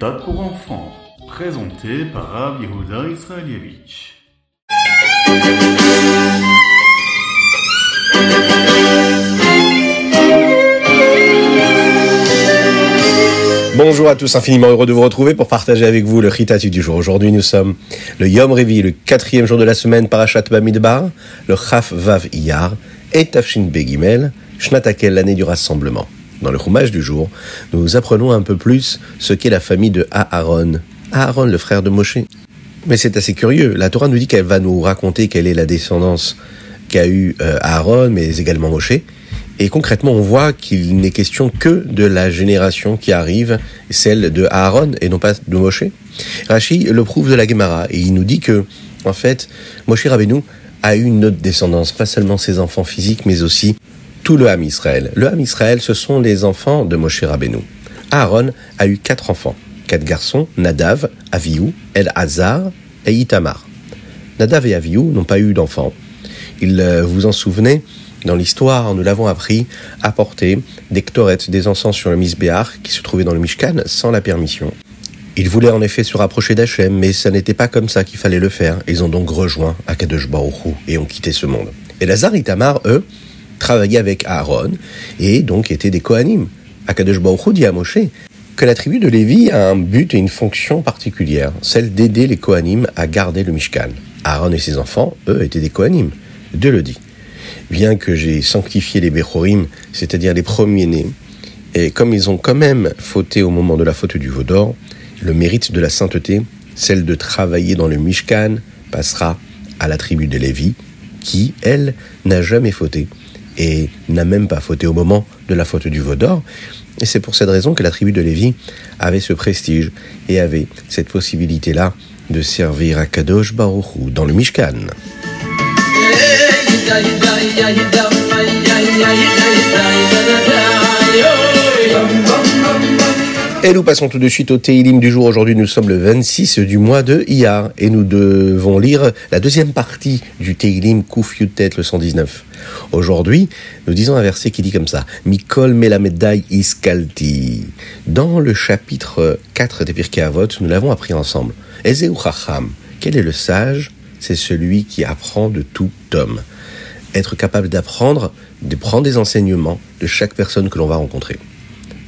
pour enfants, présenté par Rav Yehuda Israelievich. Bonjour à tous, infiniment heureux de vous retrouver pour partager avec vous le Ritatu du jour. Aujourd'hui, nous sommes le Yom Revi, le quatrième jour de la semaine, Parashat Bamidbar, le Chaf Vav Iyar et Tafshin Begimel, Shnatakel, l'année du rassemblement. Dans le Chumash du jour, nous apprenons un peu plus ce qu'est la famille de Aaron. Aaron, le frère de Moshe. Mais c'est assez curieux. La Torah nous dit qu'elle va nous raconter quelle est la descendance qu'a eu euh, Aaron, mais également Moshe. Et concrètement, on voit qu'il n'est question que de la génération qui arrive, celle de Aaron et non pas de Moshe. Rashi le prouve de la Gemara et il nous dit que, en fait, Moshe Rabbeinu a eu une autre descendance, pas seulement ses enfants physiques, mais aussi tout le Ham Israël. Le Ham Israël, ce sont les enfants de Moshe Rabbeinu. Aaron a eu quatre enfants, quatre garçons, Nadav, Avihu, El Hazar et Itamar. Nadav et Avihu n'ont pas eu d'enfants. Ils, euh, vous en souvenez, dans l'histoire, nous l'avons appris, apporter des ktorettes, des encens sur le misbéar qui se trouvait dans le Mishkan sans la permission. Ils voulaient en effet se rapprocher d'Hachem, mais ça n'était pas comme ça qu'il fallait le faire. Ils ont donc rejoint Akadosh Baruch et ont quitté ce monde. Et Lazare et Tamar, eux, travaillaient avec Aaron et donc étaient des Kohanim. Akadosh Baruch dit à Moshe que la tribu de Lévi a un but et une fonction particulière, celle d'aider les Kohanim à garder le Mishkan. Aaron et ses enfants, eux, étaient des Kohanim. Dieu le dit bien que j'ai sanctifié les Bechorim, c'est-à-dire les premiers-nés, et comme ils ont quand même fauté au moment de la faute du veau d'or, le mérite de la sainteté, celle de travailler dans le Mishkan, passera à la tribu de Lévi, qui, elle, n'a jamais fauté, et n'a même pas fauté au moment de la faute du veau d'or. Et c'est pour cette raison que la tribu de Lévi avait ce prestige et avait cette possibilité-là de servir à Kadosh Baruch dans le Mishkan. Et nous passons tout de suite au Teilim du jour. Aujourd'hui, nous sommes le 26 du mois de Iyar et nous devons lire la deuxième partie du Teilim Kouf Yutet, le 119. Aujourd'hui, nous disons un verset qui dit comme ça Mikol Melamedai Iskalti. Dans le chapitre 4 des Pirkei Avot, nous l'avons appris ensemble. Ezeu Chacham. Quel est le sage? C'est celui qui apprend de tout homme. Être capable d'apprendre, de prendre des enseignements de chaque personne que l'on va rencontrer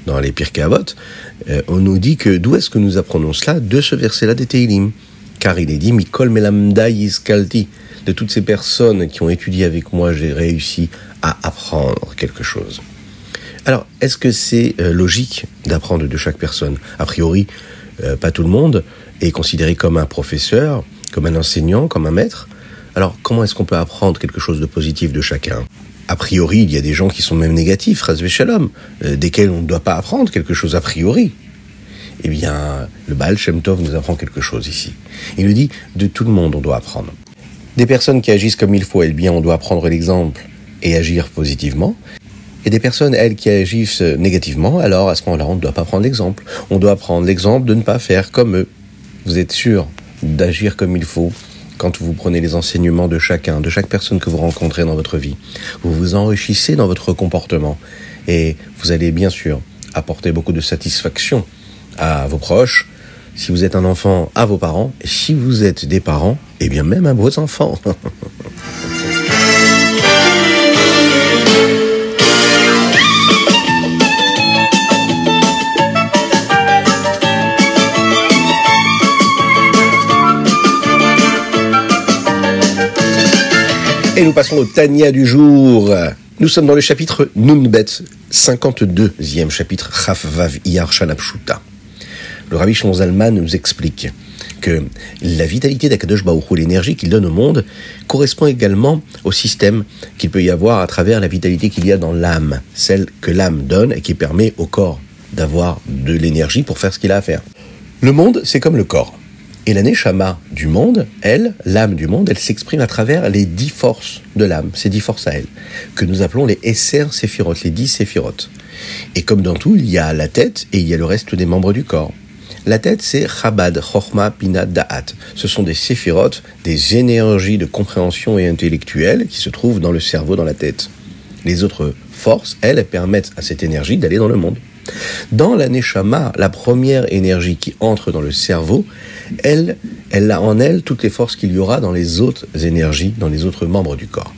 dans les Pirkei Avot, euh, on nous dit que d'où est-ce que nous apprenons cela De ce verset-là des Teilim. Car il est dit Mikol melamda yiskalti. De toutes ces personnes qui ont étudié avec moi, j'ai réussi à apprendre quelque chose. Alors, est-ce que c'est euh, logique d'apprendre de chaque personne? A priori, euh, pas tout le monde est considéré comme un professeur, comme un enseignant, comme un maître. Alors, comment est-ce qu'on peut apprendre quelque chose de positif de chacun? A priori, il y a des gens qui sont même négatifs, Razvé Shalom, euh, desquels on ne doit pas apprendre quelque chose a priori. Eh bien, le Baal Shem Tov nous apprend quelque chose ici. Il nous dit, de tout le monde, on doit apprendre. Des personnes qui agissent comme il faut, eh bien, on doit prendre l'exemple et agir positivement. Et des personnes, elles, qui agissent négativement, alors à ce moment-là, on ne doit pas prendre l'exemple. On doit prendre l'exemple de ne pas faire comme eux. Vous êtes sûr d'agir comme il faut, quand vous prenez les enseignements de chacun, de chaque personne que vous rencontrez dans votre vie. Vous vous enrichissez dans votre comportement et vous allez bien sûr apporter beaucoup de satisfaction à vos proches, si vous êtes un enfant, à vos parents, et si vous êtes des parents, et eh bien même à vos enfants. Et nous passons au Tania du jour. Nous sommes dans le chapitre Nunbet, 52e chapitre Chafvav Iyar Shanapshuta. Le Rabbi Zalman nous explique que la vitalité d'Akadosh Baruch l'énergie qu'il donne au monde, correspond également au système qu'il peut y avoir à travers la vitalité qu'il y a dans l'âme, celle que l'âme donne et qui permet au corps d'avoir de l'énergie pour faire ce qu'il a à faire. Le monde, c'est comme le corps. Et la Neshama du monde, elle, l'âme du monde, elle s'exprime à travers les dix forces de l'âme, ces dix forces à elle, que nous appelons les Esser Séphirot, les dix Séphirotes. Et comme dans tout, il y a la tête et il y a le reste des membres du corps. La tête, c'est Chabad, Chochma, Pina, Da'at. Ce sont des séphirotes, des énergies de compréhension et intellectuelle qui se trouvent dans le cerveau, dans la tête. Les autres forces, elles, permettent à cette énergie d'aller dans le monde. Dans la Neshama, la première énergie qui entre dans le cerveau, elle, elle a en elle toutes les forces qu'il y aura dans les autres énergies, dans les autres membres du corps.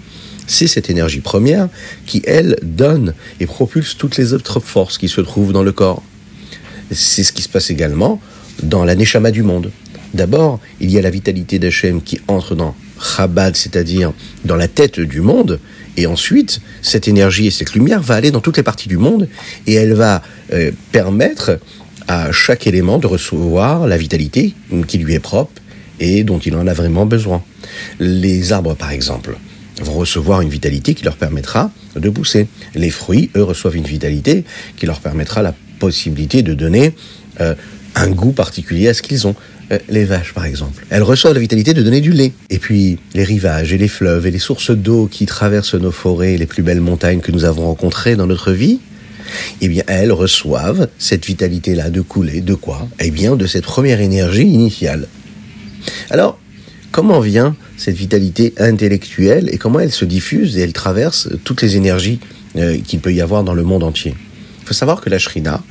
C'est cette énergie première qui, elle, donne et propulse toutes les autres forces qui se trouvent dans le corps. C'est ce qui se passe également dans la Neshama du monde. D'abord, il y a la vitalité d'Hachem qui entre dans Chabad, c'est-à-dire dans la tête du monde, et ensuite, cette énergie et cette lumière va aller dans toutes les parties du monde, et elle va euh, permettre à chaque élément de recevoir la vitalité qui lui est propre et dont il en a vraiment besoin. Les arbres, par exemple, vont recevoir une vitalité qui leur permettra de pousser. Les fruits, eux, reçoivent une vitalité qui leur permettra la possibilité de donner euh, un goût particulier à ce qu'ils ont. Euh, les vaches, par exemple, elles reçoivent la vitalité de donner du lait. Et puis, les rivages et les fleuves et les sources d'eau qui traversent nos forêts, les plus belles montagnes que nous avons rencontrées dans notre vie, eh bien, elles reçoivent cette vitalité-là de couler. De quoi? Eh bien, de cette première énergie initiale. Alors, comment vient cette vitalité intellectuelle et comment elle se diffuse et elle traverse toutes les énergies euh, qu'il peut y avoir dans le monde entier? Il faut savoir que la Shrina,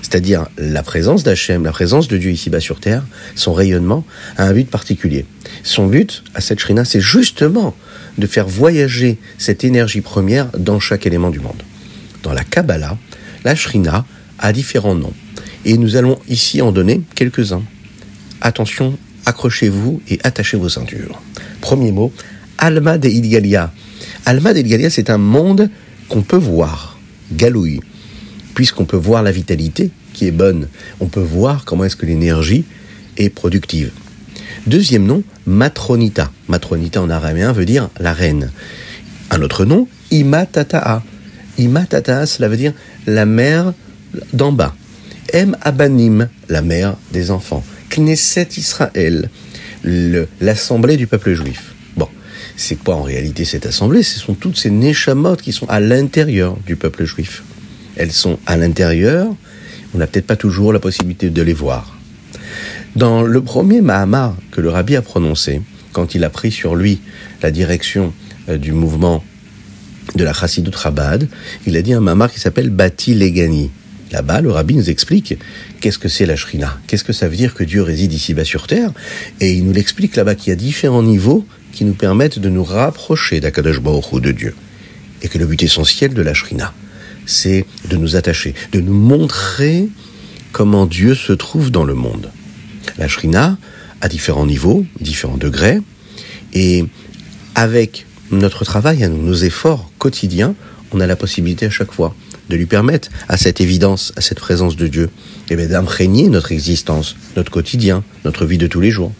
c'est-à-dire la présence d'Hachem, la présence de Dieu ici-bas sur terre, son rayonnement a un but particulier. Son but à cette Shrina, c'est justement de faire voyager cette énergie première dans chaque élément du monde. Dans la Kabbalah, la Shrina a différents noms. Et nous allons ici en donner quelques-uns. Attention, accrochez-vous et attachez vos ceintures. Premier mot, Alma de Ilgalia. Alma de Ilgalia, c'est un monde qu'on peut voir, galouille, puisqu'on peut voir la vitalité qui est bonne. On peut voir comment est-ce que l'énergie est productive. Deuxième nom, Matronita. Matronita en araméen veut dire la reine. Un autre nom, Imatata'a. Imatata'a, cela veut dire la mère d'en bas. Em Abanim, la mère des enfants. Knesset Israël, l'assemblée du peuple juif. Bon, c'est quoi en réalité cette assemblée? Ce sont toutes ces neshamot qui sont à l'intérieur du peuple juif. Elles sont à l'intérieur, on n'a peut-être pas toujours la possibilité de les voir. Dans le premier Mahamar que le rabbi a prononcé, quand il a pris sur lui la direction euh, du mouvement de la Chassidut Chabad, il a dit un Mahamar qui s'appelle Bati Legani. Là-bas, le rabbi nous explique qu'est-ce que c'est la Shrina, qu'est-ce que ça veut dire que Dieu réside ici-bas sur terre, et il nous l'explique là-bas qu'il y a différents niveaux qui nous permettent de nous rapprocher d'Akadosh Baruch de Dieu, et que le but essentiel de la Shrina, c'est de nous attacher, de nous montrer comment Dieu se trouve dans le monde. La Shrina a différents niveaux, différents degrés, et avec notre travail, nos efforts quotidiens, on a la possibilité à chaque fois de lui permettre à cette évidence, à cette présence de Dieu, eh d'imprégner notre existence, notre quotidien, notre vie de tous les jours.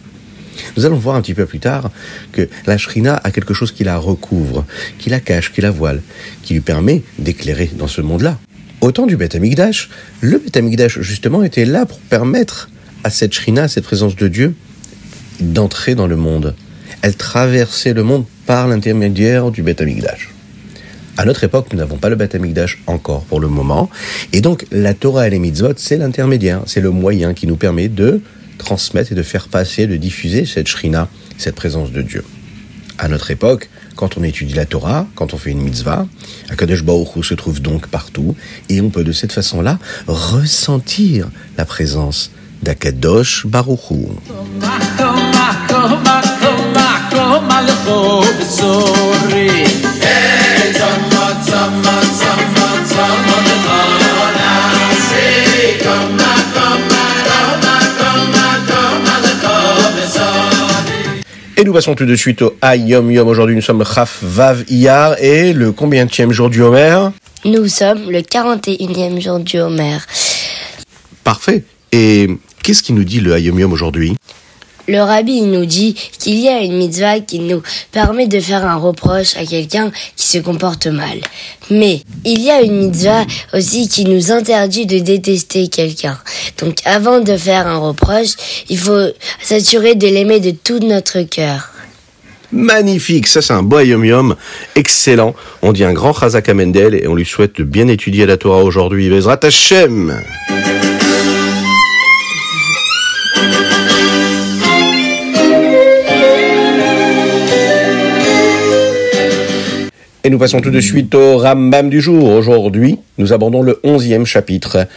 Nous allons voir un petit peu plus tard que la Shrina a quelque chose qui la recouvre, qui la cache, qui la voile, qui lui permet d'éclairer dans ce monde-là. Au temps du Beth Amikdash, le Beth Amikdash justement était là pour permettre à cette Shrina, à cette présence de Dieu, d'entrer dans le monde. Elle traversait le monde par l'intermédiaire du Beth Amikdash. À notre époque, nous n'avons pas le Beth Amikdash encore pour le moment, et donc la Torah et les mitzvot, c'est l'intermédiaire, c'est le moyen qui nous permet de transmettre et de faire passer, de diffuser cette shrina, cette présence de Dieu. À notre époque, quand on étudie la Torah, quand on fait une mitzvah, Akadosh Baruch se trouve donc partout, et on peut de cette façon-là ressentir la présence d'Akadosh Baruch Et nous passons tout de suite au Ayom Yom. Aujourd'hui, nous sommes Chaf Vav Iyar et le combienième jour du Homer Nous sommes le 41e jour du Homer. Parfait. Et qu'est-ce qui nous dit le Ayom Yom aujourd'hui le rabbi nous dit qu'il y a une mitzvah qui nous permet de faire un reproche à quelqu'un qui se comporte mal. Mais il y a une mitzvah aussi qui nous interdit de détester quelqu'un. Donc avant de faire un reproche, il faut s'assurer de l'aimer de tout notre cœur. Magnifique, ça c'est un beau yom excellent. On dit un grand Chazak Amendel et on lui souhaite de bien étudier la Torah aujourd'hui. Bezrat Hashem Et nous passons tout de suite au Rambam du jour. Aujourd'hui, nous abordons le onzième chapitre.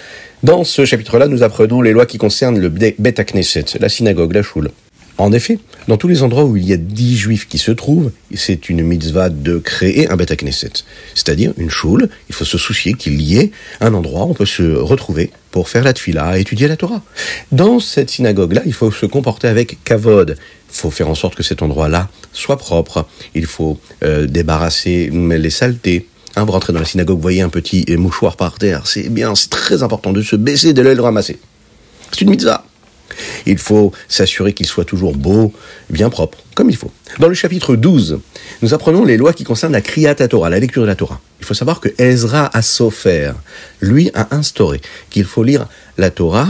Dans ce chapitre-là, nous apprenons les lois qui concernent le Bet Knesset, la synagogue, la choule. En effet, dans tous les endroits où il y a dix juifs qui se trouvent, c'est une mitzvah de créer un Bet Knesset. C'est-à-dire une choule, il faut se soucier qu'il y ait un endroit où on peut se retrouver pour faire la tfila, étudier la Torah. Dans cette synagogue-là, il faut se comporter avec kavod. Il faut faire en sorte que cet endroit-là soit propre. Il faut euh, débarrasser les saletés. Hein, vous rentrez dans la synagogue, vous voyez un petit mouchoir par terre. C'est bien, c'est très important de se baisser, de le ramasser. C'est une mitzvah. Il faut s'assurer qu'il soit toujours beau, bien propre, comme il faut. Dans le chapitre 12, nous apprenons les lois qui concernent la Kriyat Torah, la lecture de la Torah. Il faut savoir que Ezra a Sofer, lui, a instauré qu'il faut lire la Torah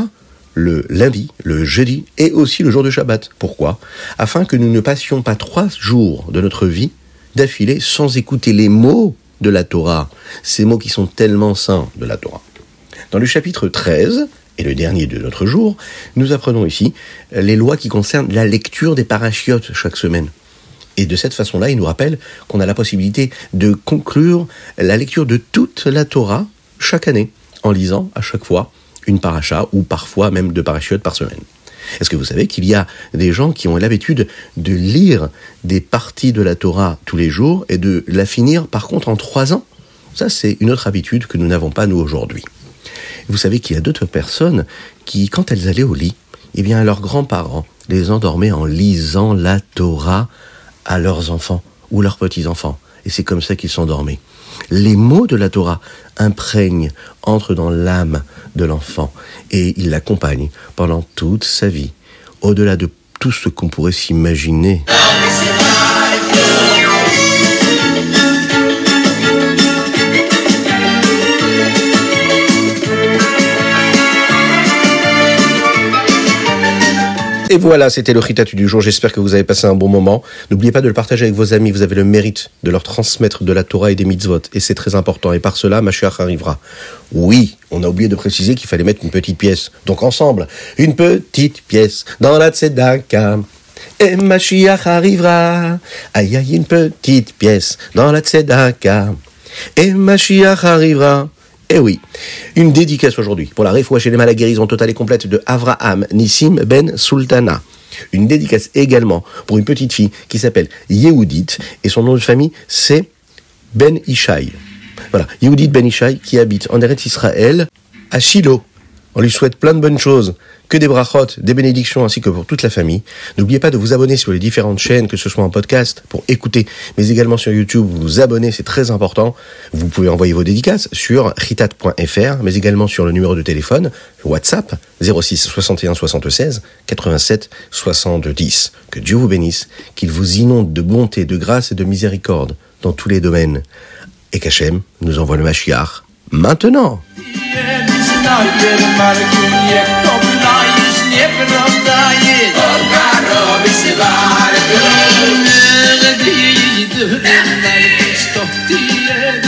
le lundi, le jeudi et aussi le jour de Shabbat. Pourquoi? Afin que nous ne passions pas trois jours de notre vie d'affilée sans écouter les mots de la Torah, ces mots qui sont tellement saints de la Torah. Dans le chapitre 13, et le dernier de notre jour, nous apprenons ici les lois qui concernent la lecture des parachiotes chaque semaine. Et de cette façon-là, il nous rappelle qu'on a la possibilité de conclure la lecture de toute la Torah chaque année, en lisant à chaque fois une paracha ou parfois même deux parachiotes par semaine. Est-ce que vous savez qu'il y a des gens qui ont l'habitude de lire des parties de la Torah tous les jours et de la finir par contre en trois ans? Ça, c'est une autre habitude que nous n'avons pas nous aujourd'hui. Vous savez qu'il y a d'autres personnes qui, quand elles allaient au lit, eh bien, leurs grands-parents les endormaient en lisant la Torah à leurs enfants ou leurs petits-enfants. Et c'est comme ça qu'ils s'endormaient. Les mots de la Torah imprègnent, entrent dans l'âme de l'enfant et ils l'accompagnent pendant toute sa vie, au-delà de tout ce qu'on pourrait s'imaginer. Et voilà, c'était le Ritatu du jour. J'espère que vous avez passé un bon moment. N'oubliez pas de le partager avec vos amis. Vous avez le mérite de leur transmettre de la Torah et des mitzvot. Et c'est très important. Et par cela, Mashiach arrivera. Oui, on a oublié de préciser qu'il fallait mettre une petite pièce. Donc ensemble, une petite pièce dans la tzedaka. Et Mashiach arrivera. Aïe aïe, une petite pièce dans la tzedaka. Et Mashiach arrivera. Eh oui, une dédicace aujourd'hui pour la réfoua chez les la guérison totale et complète de Avraham Nissim Ben Sultana. Une dédicace également pour une petite fille qui s'appelle Yehudit et son nom de famille c'est Ben Ishai. Voilà, Yehudit Ben Ishai qui habite en Eretz Israël à Shiloh. On lui souhaite plein de bonnes choses, que des brachot, des bénédictions ainsi que pour toute la famille. N'oubliez pas de vous abonner sur les différentes chaînes, que ce soit en podcast pour écouter, mais également sur YouTube, vous vous abonner, c'est très important. Vous pouvez envoyer vos dédicaces sur ritat.fr, mais également sur le numéro de téléphone WhatsApp 06 61 76 87 70. Que Dieu vous bénisse, qu'il vous inonde de bonté, de grâce et de miséricorde dans tous les domaines. Et qu'Hachem nous envoie le Mashiach maintenant. noche de mar que niepto plajis, niepro dajis. Oka robi se vargo. Ne gdje idu, ne narkisto ti je